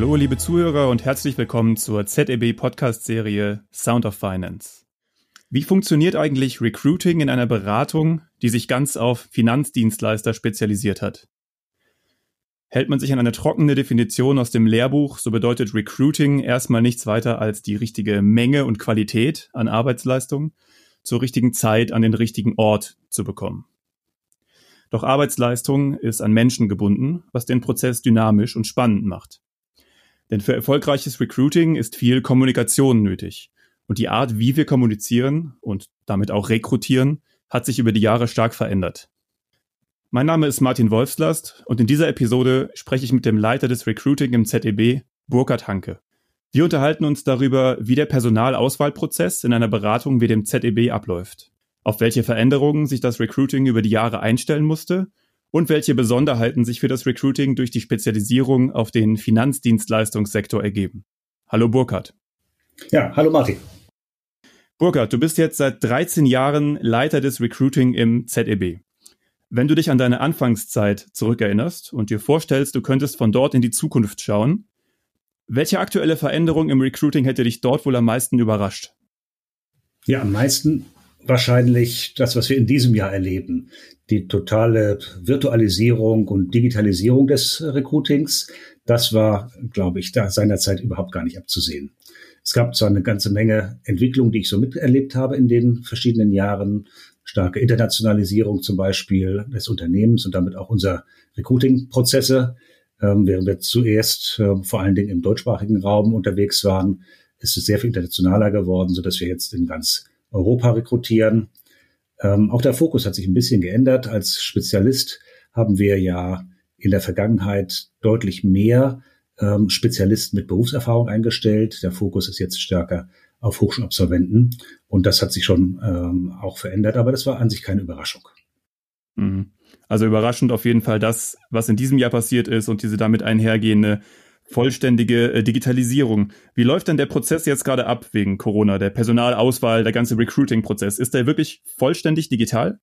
Hallo, liebe Zuhörer und herzlich willkommen zur ZEB Podcast-Serie Sound of Finance. Wie funktioniert eigentlich Recruiting in einer Beratung, die sich ganz auf Finanzdienstleister spezialisiert hat? Hält man sich an eine trockene Definition aus dem Lehrbuch, so bedeutet Recruiting erstmal nichts weiter als die richtige Menge und Qualität an Arbeitsleistung zur richtigen Zeit an den richtigen Ort zu bekommen. Doch Arbeitsleistung ist an Menschen gebunden, was den Prozess dynamisch und spannend macht. Denn für erfolgreiches Recruiting ist viel Kommunikation nötig. Und die Art, wie wir kommunizieren und damit auch rekrutieren, hat sich über die Jahre stark verändert. Mein Name ist Martin Wolfslast und in dieser Episode spreche ich mit dem Leiter des Recruiting im ZEB, Burkhard Hanke. Wir unterhalten uns darüber, wie der Personalauswahlprozess in einer Beratung wie dem ZEB abläuft, auf welche Veränderungen sich das Recruiting über die Jahre einstellen musste und welche Besonderheiten sich für das Recruiting durch die Spezialisierung auf den Finanzdienstleistungssektor ergeben. Hallo Burkhard. Ja, hallo Martin. Burkhard, du bist jetzt seit 13 Jahren Leiter des Recruiting im ZEB. Wenn du dich an deine Anfangszeit zurückerinnerst und dir vorstellst, du könntest von dort in die Zukunft schauen, welche aktuelle Veränderung im Recruiting hätte dich dort wohl am meisten überrascht? Ja, am meisten wahrscheinlich das, was wir in diesem Jahr erleben. Die totale Virtualisierung und Digitalisierung des Recruitings. Das war, glaube ich, da seinerzeit überhaupt gar nicht abzusehen. Es gab zwar eine ganze Menge Entwicklungen, die ich so miterlebt habe in den verschiedenen Jahren. Starke Internationalisierung zum Beispiel des Unternehmens und damit auch unser Recruiting-Prozesse. Ähm, während wir zuerst äh, vor allen Dingen im deutschsprachigen Raum unterwegs waren, ist es sehr viel internationaler geworden, so dass wir jetzt in ganz Europa rekrutieren. Ähm, auch der Fokus hat sich ein bisschen geändert. Als Spezialist haben wir ja in der Vergangenheit deutlich mehr ähm, Spezialisten mit Berufserfahrung eingestellt. Der Fokus ist jetzt stärker auf Hochschulabsolventen und das hat sich schon ähm, auch verändert, aber das war an sich keine Überraschung. Mhm. Also überraschend auf jeden Fall das, was in diesem Jahr passiert ist und diese damit einhergehende vollständige äh, Digitalisierung. Wie läuft denn der Prozess jetzt gerade ab wegen Corona, der Personalauswahl, der ganze Recruiting-Prozess? Ist der wirklich vollständig digital?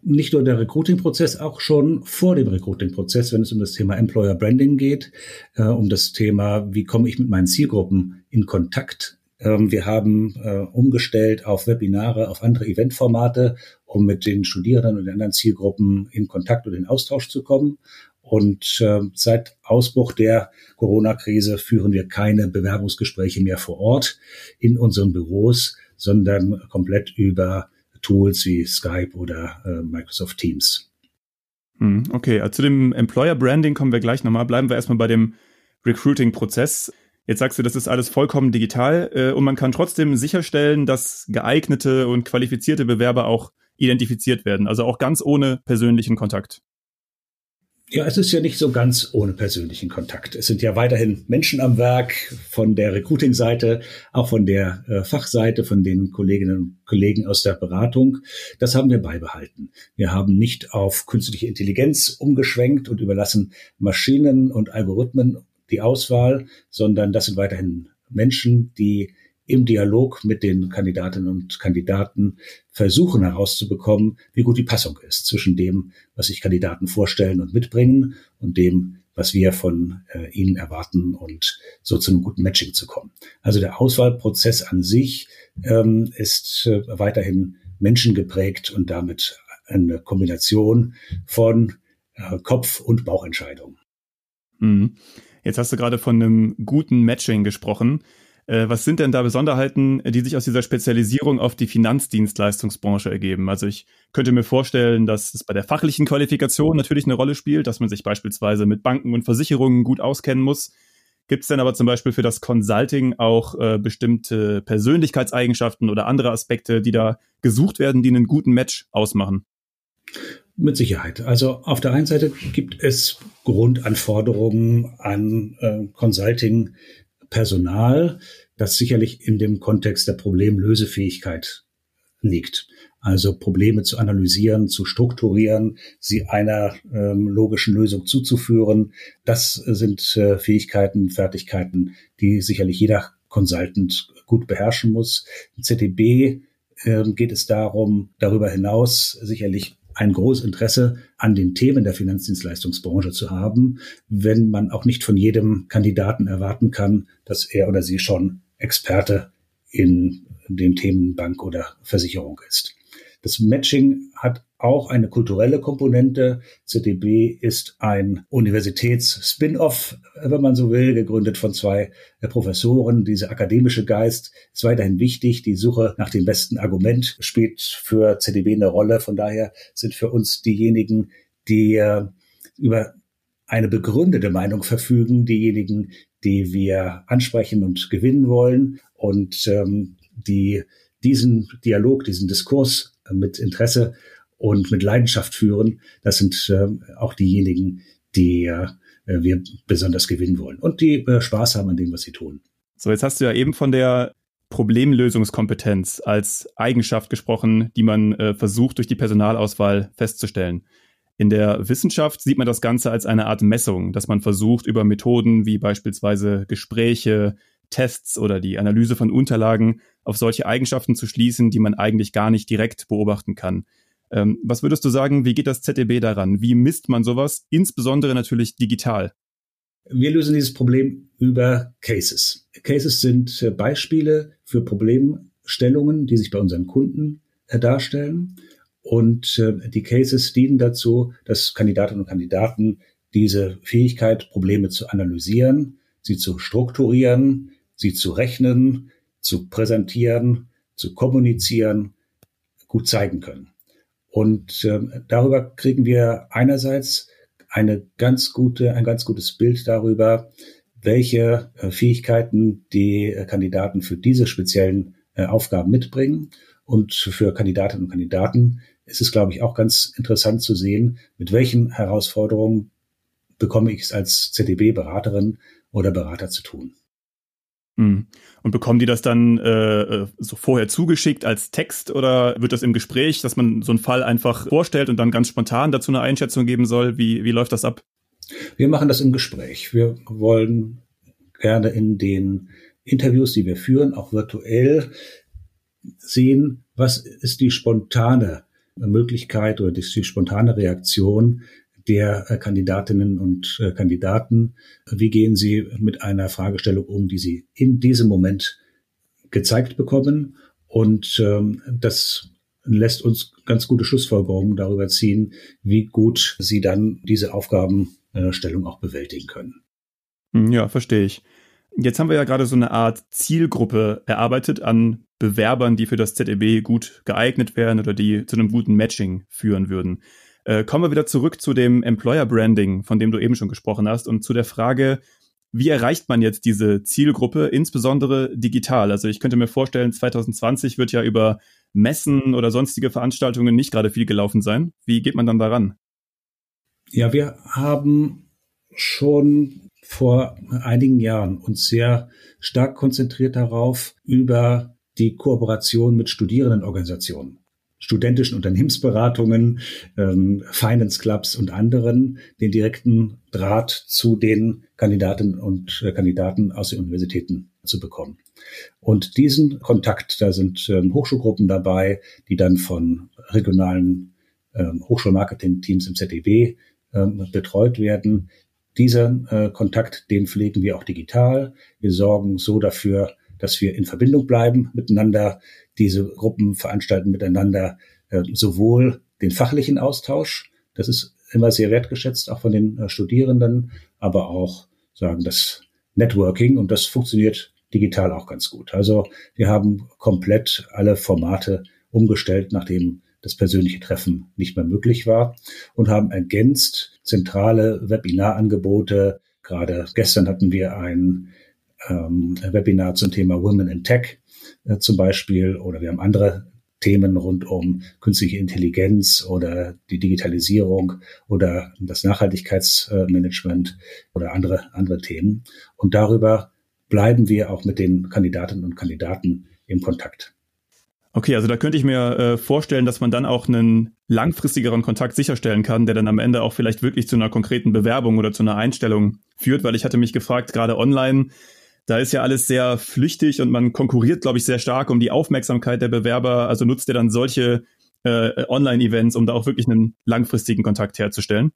Nicht nur der Recruiting-Prozess, auch schon vor dem Recruiting-Prozess, wenn es um das Thema Employer Branding geht, äh, um das Thema, wie komme ich mit meinen Zielgruppen in Kontakt. Ähm, wir haben äh, umgestellt auf Webinare, auf andere Eventformate, um mit den Studierenden und den anderen Zielgruppen in Kontakt und in Austausch zu kommen. Und äh, seit Ausbruch der Corona-Krise führen wir keine Bewerbungsgespräche mehr vor Ort in unseren Büros, sondern komplett über Tools wie Skype oder äh, Microsoft Teams. Hm, okay, also zu dem Employer Branding kommen wir gleich nochmal. Bleiben wir erstmal bei dem Recruiting-Prozess. Jetzt sagst du, das ist alles vollkommen digital äh, und man kann trotzdem sicherstellen, dass geeignete und qualifizierte Bewerber auch identifiziert werden, also auch ganz ohne persönlichen Kontakt. Ja, es ist ja nicht so ganz ohne persönlichen Kontakt. Es sind ja weiterhin Menschen am Werk von der Recruiting-Seite, auch von der äh, Fachseite, von den Kolleginnen und Kollegen aus der Beratung. Das haben wir beibehalten. Wir haben nicht auf künstliche Intelligenz umgeschwenkt und überlassen Maschinen und Algorithmen die Auswahl, sondern das sind weiterhin Menschen, die im Dialog mit den Kandidatinnen und Kandidaten versuchen herauszubekommen, wie gut die Passung ist zwischen dem, was sich Kandidaten vorstellen und mitbringen und dem, was wir von äh, ihnen erwarten und so zu einem guten Matching zu kommen. Also der Auswahlprozess an sich ähm, ist äh, weiterhin menschengeprägt und damit eine Kombination von äh, Kopf- und Bauchentscheidungen. Mhm. Jetzt hast du gerade von einem guten Matching gesprochen. Äh, was sind denn da Besonderheiten, die sich aus dieser Spezialisierung auf die Finanzdienstleistungsbranche ergeben? Also ich könnte mir vorstellen, dass es bei der fachlichen Qualifikation natürlich eine Rolle spielt, dass man sich beispielsweise mit Banken und Versicherungen gut auskennen muss. Gibt es denn aber zum Beispiel für das Consulting auch äh, bestimmte Persönlichkeitseigenschaften oder andere Aspekte, die da gesucht werden, die einen guten Match ausmachen? Mit Sicherheit. Also auf der einen Seite gibt es Grundanforderungen an äh, Consulting, Personal, das sicherlich in dem Kontext der Problemlösefähigkeit liegt. Also Probleme zu analysieren, zu strukturieren, sie einer ähm, logischen Lösung zuzuführen. Das sind äh, Fähigkeiten, Fertigkeiten, die sicherlich jeder Consultant gut beherrschen muss. Im ZDB äh, geht es darum, darüber hinaus sicherlich ein großes Interesse an den Themen der Finanzdienstleistungsbranche zu haben, wenn man auch nicht von jedem Kandidaten erwarten kann, dass er oder sie schon Experte in den Themen Bank oder Versicherung ist. Das Matching hat auch eine kulturelle Komponente. ZDB ist ein Universitäts-Spin-off, wenn man so will, gegründet von zwei äh, Professoren. Dieser akademische Geist ist weiterhin wichtig. Die Suche nach dem besten Argument spielt für ZDB eine Rolle. Von daher sind für uns diejenigen, die äh, über eine begründete Meinung verfügen, diejenigen, die wir ansprechen und gewinnen wollen und ähm, die diesen Dialog, diesen Diskurs mit Interesse und mit Leidenschaft führen. Das sind äh, auch diejenigen, die äh, wir besonders gewinnen wollen und die äh, Spaß haben an dem, was sie tun. So, jetzt hast du ja eben von der Problemlösungskompetenz als Eigenschaft gesprochen, die man äh, versucht durch die Personalauswahl festzustellen. In der Wissenschaft sieht man das Ganze als eine Art Messung, dass man versucht, über Methoden wie beispielsweise Gespräche, Tests oder die Analyse von Unterlagen auf solche Eigenschaften zu schließen, die man eigentlich gar nicht direkt beobachten kann. Ähm, was würdest du sagen, wie geht das ZDB daran? Wie misst man sowas, insbesondere natürlich digital? Wir lösen dieses Problem über Cases. Cases sind äh, Beispiele für Problemstellungen, die sich bei unseren Kunden äh, darstellen. Und äh, die Cases dienen dazu, dass Kandidatinnen und Kandidaten diese Fähigkeit, Probleme zu analysieren, sie zu strukturieren, sie zu rechnen, zu präsentieren, zu kommunizieren, gut zeigen können. Und äh, darüber kriegen wir einerseits eine ganz gute, ein ganz gutes Bild darüber, welche äh, Fähigkeiten die äh, Kandidaten für diese speziellen äh, Aufgaben mitbringen. Und für Kandidatinnen und Kandidaten ist es, glaube ich, auch ganz interessant zu sehen, mit welchen Herausforderungen bekomme ich es als ZDB-Beraterin oder Berater zu tun. Hm. Und bekommen die das dann äh, äh, so vorher zugeschickt als Text oder wird das im Gespräch, dass man so einen Fall einfach vorstellt und dann ganz spontan dazu eine Einschätzung geben soll? Wie, wie läuft das ab? Wir machen das im Gespräch. Wir wollen gerne in den Interviews, die wir führen, auch virtuell sehen, was ist die spontane Möglichkeit oder die spontane Reaktion der äh, Kandidatinnen und äh, Kandidaten. Wie gehen sie mit einer Fragestellung um, die sie in diesem Moment gezeigt bekommen? Und ähm, das lässt uns ganz gute Schlussfolgerungen darüber ziehen, wie gut sie dann diese Aufgabenstellung auch bewältigen können. Ja, verstehe ich. Jetzt haben wir ja gerade so eine Art Zielgruppe erarbeitet an Bewerbern, die für das ZEB gut geeignet wären oder die zu einem guten Matching führen würden. Äh, kommen wir wieder zurück zu dem Employer Branding, von dem du eben schon gesprochen hast, und zu der Frage, wie erreicht man jetzt diese Zielgruppe, insbesondere digital? Also ich könnte mir vorstellen, 2020 wird ja über Messen oder sonstige Veranstaltungen nicht gerade viel gelaufen sein. Wie geht man dann daran? Ja, wir haben schon vor einigen Jahren uns sehr stark konzentriert darauf, über die Kooperation mit Studierendenorganisationen studentischen Unternehmensberatungen, ähm, Finance Clubs und anderen den direkten Draht zu den Kandidatinnen und äh, Kandidaten aus den Universitäten zu bekommen. Und diesen Kontakt, da sind ähm, Hochschulgruppen dabei, die dann von regionalen ähm, Hochschulmarketing-Teams im ZDW ähm, betreut werden. Dieser äh, Kontakt, den pflegen wir auch digital. Wir sorgen so dafür, dass wir in Verbindung bleiben miteinander. Diese Gruppen veranstalten miteinander äh, sowohl den fachlichen Austausch, das ist immer sehr wertgeschätzt, auch von den äh, Studierenden, aber auch sagen das Networking und das funktioniert digital auch ganz gut. Also wir haben komplett alle Formate umgestellt, nachdem das persönliche Treffen nicht mehr möglich war und haben ergänzt zentrale Webinarangebote. Gerade gestern hatten wir ein ähm, Webinar zum Thema Women in Tech äh, zum Beispiel oder wir haben andere Themen rund um künstliche Intelligenz oder die Digitalisierung oder das Nachhaltigkeitsmanagement oder andere, andere Themen. Und darüber bleiben wir auch mit den Kandidatinnen und Kandidaten im Kontakt. Okay, also da könnte ich mir äh, vorstellen, dass man dann auch einen langfristigeren Kontakt sicherstellen kann, der dann am Ende auch vielleicht wirklich zu einer konkreten Bewerbung oder zu einer Einstellung führt, weil ich hatte mich gefragt, gerade online, da ist ja alles sehr flüchtig und man konkurriert, glaube ich, sehr stark um die Aufmerksamkeit der Bewerber. Also nutzt ihr dann solche äh, Online-Events, um da auch wirklich einen langfristigen Kontakt herzustellen?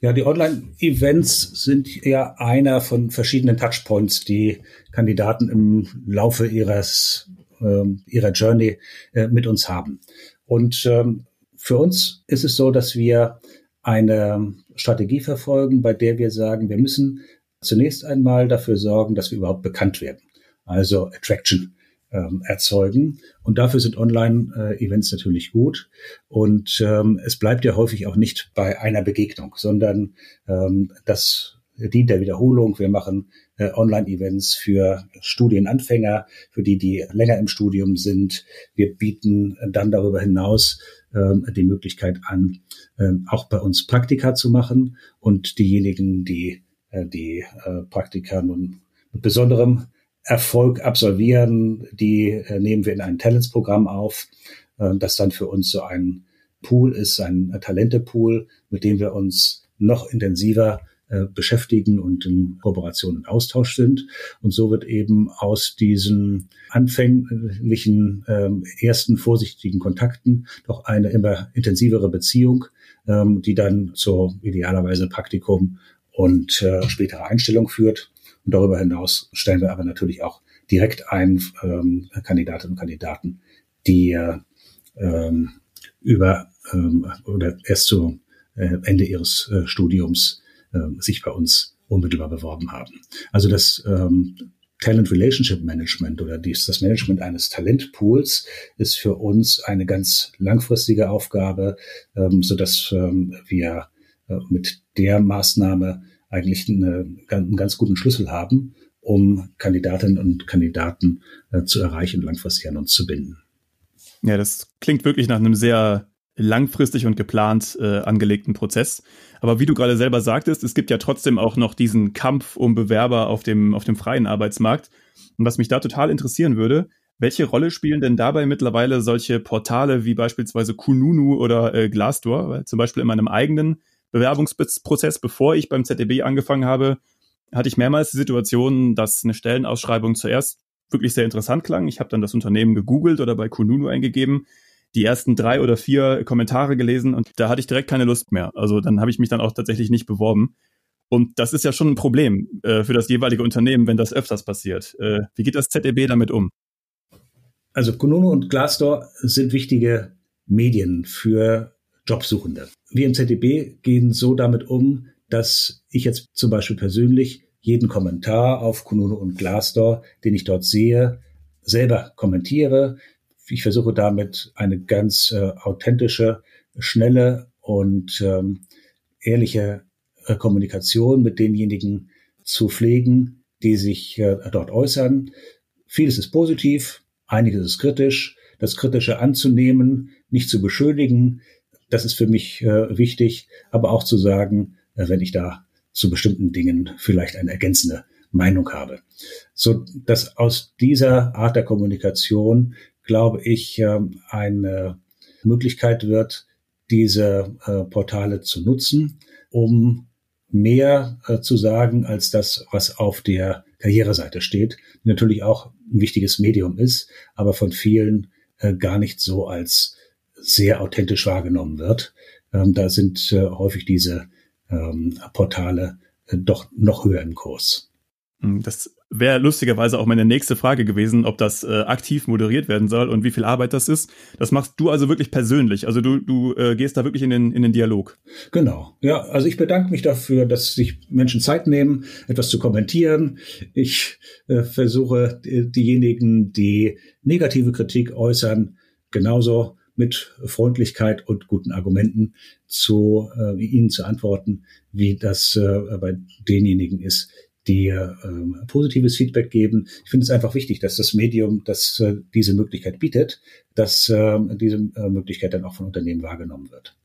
Ja, die Online-Events sind ja einer von verschiedenen Touchpoints, die Kandidaten im Laufe ihres, äh, ihrer Journey äh, mit uns haben. Und ähm, für uns ist es so, dass wir eine Strategie verfolgen, bei der wir sagen, wir müssen zunächst einmal dafür sorgen, dass wir überhaupt bekannt werden. Also Attraction ähm, erzeugen. Und dafür sind Online-Events natürlich gut. Und ähm, es bleibt ja häufig auch nicht bei einer Begegnung, sondern ähm, das dient der Wiederholung. Wir machen äh, Online-Events für Studienanfänger, für die, die länger im Studium sind. Wir bieten dann darüber hinaus ähm, die Möglichkeit an, ähm, auch bei uns Praktika zu machen. Und diejenigen, die die äh, Praktika nun mit besonderem Erfolg absolvieren, die äh, nehmen wir in ein Talentsprogramm auf, äh, das dann für uns so ein Pool ist, ein Talentepool, mit dem wir uns noch intensiver äh, beschäftigen und in Kooperation und Austausch sind. Und so wird eben aus diesen anfänglichen ähm, ersten vorsichtigen Kontakten doch eine immer intensivere Beziehung, ähm, die dann zu idealerweise Praktikum und äh, spätere Einstellung führt. Und darüber hinaus stellen wir aber natürlich auch direkt ein ähm, Kandidatinnen und Kandidaten, die äh, ähm, über ähm, oder erst zu äh, Ende ihres äh, Studiums äh, sich bei uns unmittelbar beworben haben. Also das ähm, Talent Relationship Management oder dies, das Management eines Talentpools ist für uns eine ganz langfristige Aufgabe, ähm, so dass ähm, wir mit der Maßnahme eigentlich eine, einen ganz guten Schlüssel haben, um Kandidatinnen und Kandidaten äh, zu erreichen und langfristig an uns zu binden. Ja, das klingt wirklich nach einem sehr langfristig und geplant äh, angelegten Prozess. Aber wie du gerade selber sagtest, es gibt ja trotzdem auch noch diesen Kampf um Bewerber auf dem, auf dem freien Arbeitsmarkt. Und was mich da total interessieren würde, welche Rolle spielen denn dabei mittlerweile solche Portale wie beispielsweise Kununu oder äh, Glassdoor? Weil zum Beispiel in meinem eigenen Bewerbungsprozess, bevor ich beim ZDB angefangen habe, hatte ich mehrmals die Situation, dass eine Stellenausschreibung zuerst wirklich sehr interessant klang. Ich habe dann das Unternehmen gegoogelt oder bei Kununu eingegeben, die ersten drei oder vier Kommentare gelesen und da hatte ich direkt keine Lust mehr. Also dann habe ich mich dann auch tatsächlich nicht beworben. Und das ist ja schon ein Problem äh, für das jeweilige Unternehmen, wenn das öfters passiert. Äh, wie geht das ZDB damit um? Also Kununu und Glassdoor sind wichtige Medien für Jobsuchende. Wir im ZDB gehen so damit um, dass ich jetzt zum Beispiel persönlich jeden Kommentar auf Kununu und Glassdoor, den ich dort sehe, selber kommentiere. Ich versuche damit eine ganz äh, authentische, schnelle und ähm, ehrliche äh, Kommunikation mit denjenigen zu pflegen, die sich äh, dort äußern. Vieles ist positiv, einiges ist kritisch. Das Kritische anzunehmen, nicht zu beschönigen, das ist für mich äh, wichtig, aber auch zu sagen, äh, wenn ich da zu bestimmten Dingen vielleicht eine ergänzende Meinung habe. So dass aus dieser Art der Kommunikation, glaube ich, äh, eine Möglichkeit wird, diese äh, Portale zu nutzen, um mehr äh, zu sagen als das, was auf der Karriereseite steht, die natürlich auch ein wichtiges Medium ist, aber von vielen äh, gar nicht so als sehr authentisch wahrgenommen wird. Ähm, da sind äh, häufig diese ähm, Portale äh, doch noch höher im Kurs. Hm, das wäre lustigerweise auch meine nächste Frage gewesen, ob das äh, aktiv moderiert werden soll und wie viel Arbeit das ist. Das machst du also wirklich persönlich. Also du, du äh, gehst da wirklich in den, in den Dialog. Genau. Ja, also ich bedanke mich dafür, dass sich Menschen Zeit nehmen, etwas zu kommentieren. Ich äh, versuche diejenigen, die negative Kritik äußern, genauso mit Freundlichkeit und guten Argumenten zu äh, ihnen zu antworten, wie das äh, bei denjenigen ist, die äh, positives Feedback geben. Ich finde es einfach wichtig, dass das Medium, das äh, diese Möglichkeit bietet, dass äh, diese äh, Möglichkeit dann auch von Unternehmen wahrgenommen wird.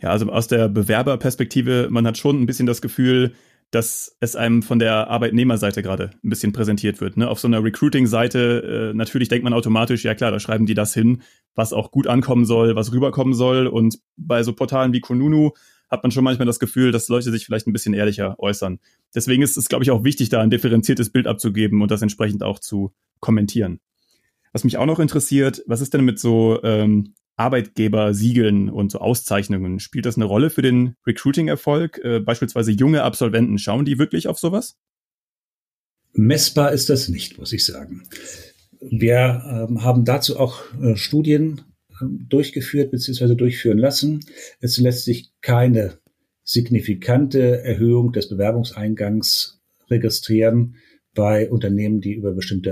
Ja, also aus der Bewerberperspektive, man hat schon ein bisschen das Gefühl, dass es einem von der Arbeitnehmerseite gerade ein bisschen präsentiert wird. Ne? Auf so einer Recruiting-Seite, äh, natürlich denkt man automatisch, ja klar, da schreiben die das hin, was auch gut ankommen soll, was rüberkommen soll. Und bei so Portalen wie Konunu hat man schon manchmal das Gefühl, dass Leute sich vielleicht ein bisschen ehrlicher äußern. Deswegen ist es, glaube ich, auch wichtig, da ein differenziertes Bild abzugeben und das entsprechend auch zu kommentieren. Was mich auch noch interessiert, was ist denn mit so ähm, Arbeitgebersiegeln und so Auszeichnungen. Spielt das eine Rolle für den Recruiting-Erfolg? Äh, beispielsweise junge Absolventen, schauen die wirklich auf sowas? Messbar ist das nicht, muss ich sagen. Wir ähm, haben dazu auch äh, Studien äh, durchgeführt bzw. durchführen lassen. Es lässt sich keine signifikante Erhöhung des Bewerbungseingangs registrieren bei Unternehmen, die über bestimmte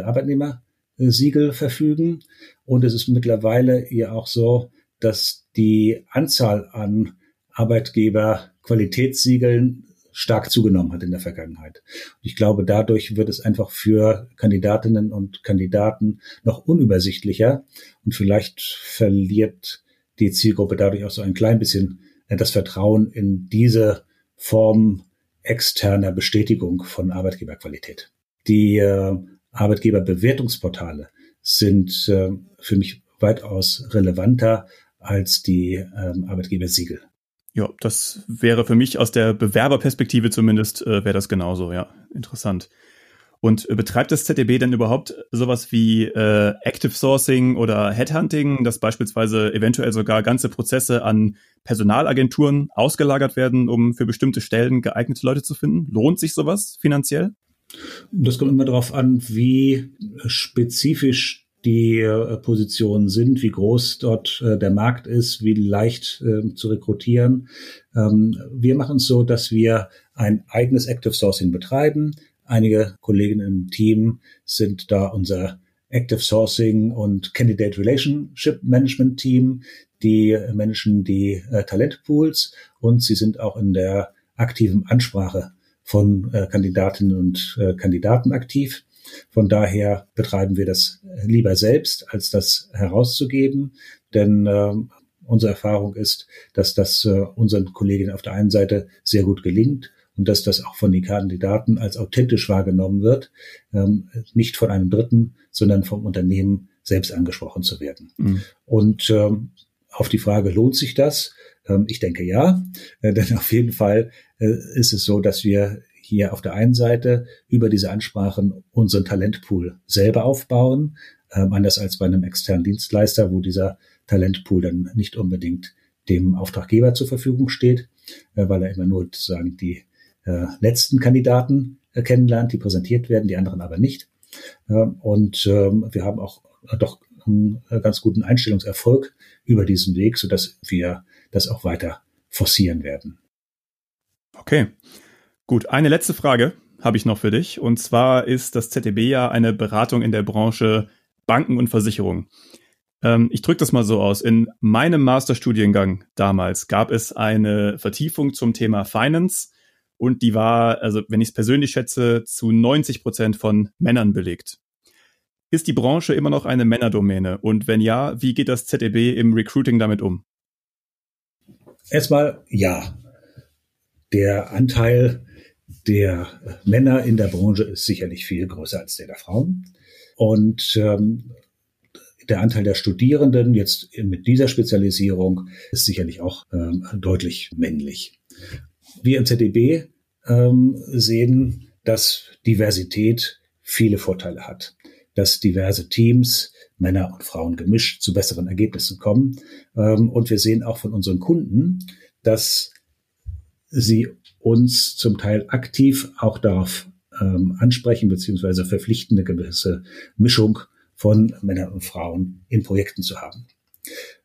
Arbeitnehmersiegel verfügen. Und es ist mittlerweile ja auch so, dass die Anzahl an Arbeitgeber Qualitätssiegeln stark zugenommen hat in der Vergangenheit. Ich glaube, dadurch wird es einfach für Kandidatinnen und Kandidaten noch unübersichtlicher und vielleicht verliert die Zielgruppe dadurch auch so ein klein bisschen äh, das Vertrauen in diese Form externer Bestätigung von Arbeitgeberqualität. Die äh, Arbeitgeberbewertungsportale sind äh, für mich weitaus relevanter als die ähm, Arbeitgebersiegel. Ja, das wäre für mich aus der Bewerberperspektive zumindest, äh, wäre das genauso, ja. Interessant. Und äh, betreibt das ZDB denn überhaupt sowas wie äh, Active Sourcing oder Headhunting, dass beispielsweise eventuell sogar ganze Prozesse an Personalagenturen ausgelagert werden, um für bestimmte Stellen geeignete Leute zu finden? Lohnt sich sowas finanziell? Das kommt immer darauf an, wie spezifisch die äh, Positionen sind, wie groß dort äh, der Markt ist, wie leicht äh, zu rekrutieren. Ähm, wir machen es so, dass wir ein eigenes Active Sourcing betreiben. Einige Kolleginnen im Team sind da unser Active Sourcing und Candidate Relationship Management Team. Die managen die Talentpools und sie sind auch in der aktiven Ansprache von äh, Kandidatinnen und äh, Kandidaten aktiv. Von daher betreiben wir das lieber selbst, als das herauszugeben. Denn äh, unsere Erfahrung ist, dass das äh, unseren Kolleginnen auf der einen Seite sehr gut gelingt und dass das auch von den Kandidaten als authentisch wahrgenommen wird, ähm, nicht von einem Dritten, sondern vom Unternehmen selbst angesprochen zu werden. Mhm. Und ähm, auf die Frage, lohnt sich das? Ähm, ich denke ja, äh, denn auf jeden Fall äh, ist es so, dass wir hier auf der einen Seite über diese Ansprachen unseren Talentpool selber aufbauen, ähm, anders als bei einem externen Dienstleister, wo dieser Talentpool dann nicht unbedingt dem Auftraggeber zur Verfügung steht, äh, weil er immer nur sozusagen die letzten Kandidaten kennenlernt, die präsentiert werden, die anderen aber nicht. Ähm, und wir haben auch doch einen ganz guten Einstellungserfolg über diesen Weg, so dass wir das auch weiter forcieren werden. Okay. Gut, eine letzte Frage habe ich noch für dich. Und zwar ist das ZDB ja eine Beratung in der Branche Banken und Versicherung. Ähm, ich drücke das mal so aus. In meinem Masterstudiengang damals gab es eine Vertiefung zum Thema Finance und die war, also wenn ich es persönlich schätze, zu 90 Prozent von Männern belegt. Ist die Branche immer noch eine Männerdomäne? Und wenn ja, wie geht das ZDB im Recruiting damit um? Erstmal ja. Der Anteil der Männer in der Branche ist sicherlich viel größer als der der Frauen. Und ähm, der Anteil der Studierenden jetzt mit dieser Spezialisierung ist sicherlich auch ähm, deutlich männlich. Wir im ZDB ähm, sehen, dass Diversität viele Vorteile hat, dass diverse Teams, Männer und Frauen gemischt, zu besseren Ergebnissen kommen. Ähm, und wir sehen auch von unseren Kunden, dass sie uns zum Teil aktiv auch darauf ähm, ansprechen, beziehungsweise verpflichten, eine gewisse Mischung von Männern und Frauen in Projekten zu haben.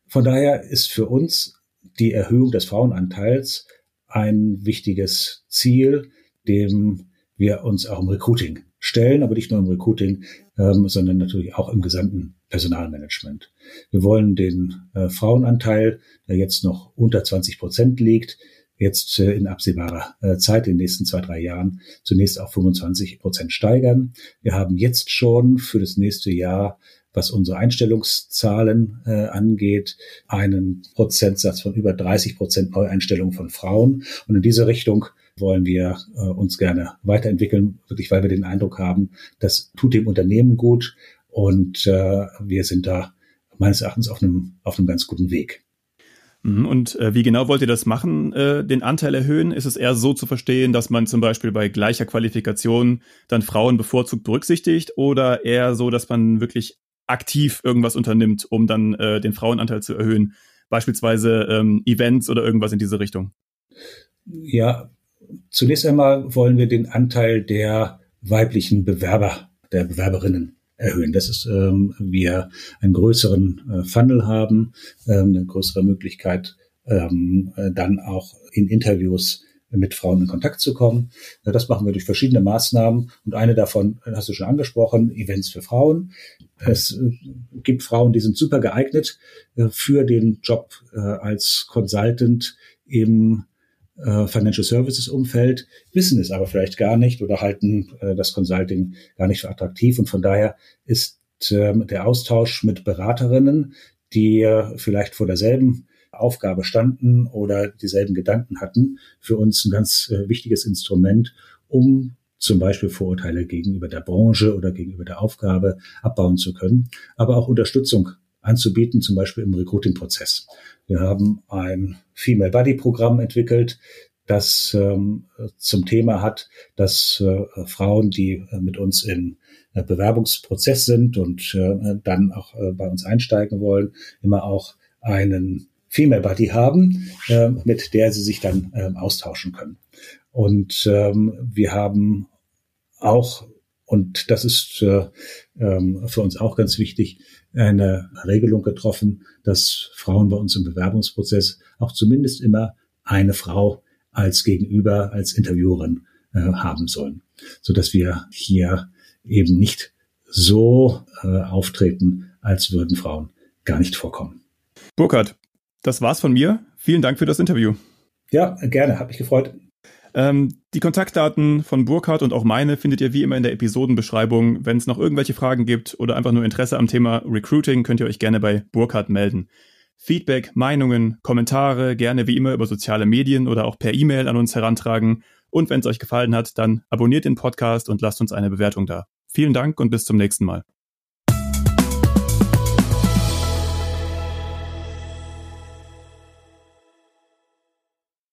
Von daher ist für uns die Erhöhung des Frauenanteils ein wichtiges Ziel, dem wir uns auch im Recruiting stellen, aber nicht nur im Recruiting, ähm, sondern natürlich auch im gesamten Personalmanagement. Wir wollen den äh, Frauenanteil, der jetzt noch unter 20 Prozent liegt, jetzt äh, in absehbarer äh, Zeit, in den nächsten zwei, drei Jahren, zunächst auf 25 Prozent steigern. Wir haben jetzt schon für das nächste Jahr was unsere Einstellungszahlen äh, angeht, einen Prozentsatz von über 30 Prozent Neueinstellungen von Frauen. Und in diese Richtung wollen wir äh, uns gerne weiterentwickeln, wirklich weil wir den Eindruck haben, das tut dem Unternehmen gut und äh, wir sind da meines Erachtens auf einem, auf einem ganz guten Weg. Mhm, und äh, wie genau wollt ihr das machen, äh, den Anteil erhöhen? Ist es eher so zu verstehen, dass man zum Beispiel bei gleicher Qualifikation dann Frauen bevorzugt berücksichtigt oder eher so, dass man wirklich aktiv irgendwas unternimmt, um dann äh, den Frauenanteil zu erhöhen. Beispielsweise ähm, Events oder irgendwas in diese Richtung. Ja, zunächst einmal wollen wir den Anteil der weiblichen Bewerber, der Bewerberinnen erhöhen. Das ist, ähm, wir einen größeren äh, Funnel haben, ähm, eine größere Möglichkeit, ähm, äh, dann auch in Interviews mit Frauen in Kontakt zu kommen. Das machen wir durch verschiedene Maßnahmen und eine davon hast du schon angesprochen, Events für Frauen. Es äh, gibt Frauen, die sind super geeignet äh, für den Job äh, als Consultant im Financial Services Umfeld, wissen es aber vielleicht gar nicht oder halten das Consulting gar nicht für attraktiv. Und von daher ist ähm, der Austausch mit Beraterinnen, die vielleicht vor derselben Aufgabe standen oder dieselben Gedanken hatten, für uns ein ganz äh, wichtiges Instrument, um zum Beispiel Vorurteile gegenüber der Branche oder gegenüber der Aufgabe abbauen zu können, aber auch Unterstützung anzubieten, zum Beispiel im Recruiting-Prozess. Wir haben ein Female Buddy Programm entwickelt, das ähm, zum Thema hat, dass äh, Frauen, die äh, mit uns im äh, Bewerbungsprozess sind und äh, dann auch äh, bei uns einsteigen wollen, immer auch einen Female Buddy haben, äh, mit der sie sich dann äh, austauschen können. Und ähm, wir haben auch, und das ist äh, ähm, für uns auch ganz wichtig, eine Regelung getroffen, dass Frauen bei uns im Bewerbungsprozess auch zumindest immer eine Frau als Gegenüber, als Interviewerin äh, haben sollen, so dass wir hier eben nicht so äh, auftreten, als würden Frauen gar nicht vorkommen. Burkhard, das war's von mir. Vielen Dank für das Interview. Ja, gerne, hat mich gefreut. Ähm, die Kontaktdaten von Burkhardt und auch meine findet ihr wie immer in der Episodenbeschreibung. Wenn es noch irgendwelche Fragen gibt oder einfach nur Interesse am Thema Recruiting, könnt ihr euch gerne bei Burkhardt melden. Feedback, Meinungen, Kommentare gerne wie immer über soziale Medien oder auch per E-Mail an uns herantragen. Und wenn es euch gefallen hat, dann abonniert den Podcast und lasst uns eine Bewertung da. Vielen Dank und bis zum nächsten Mal.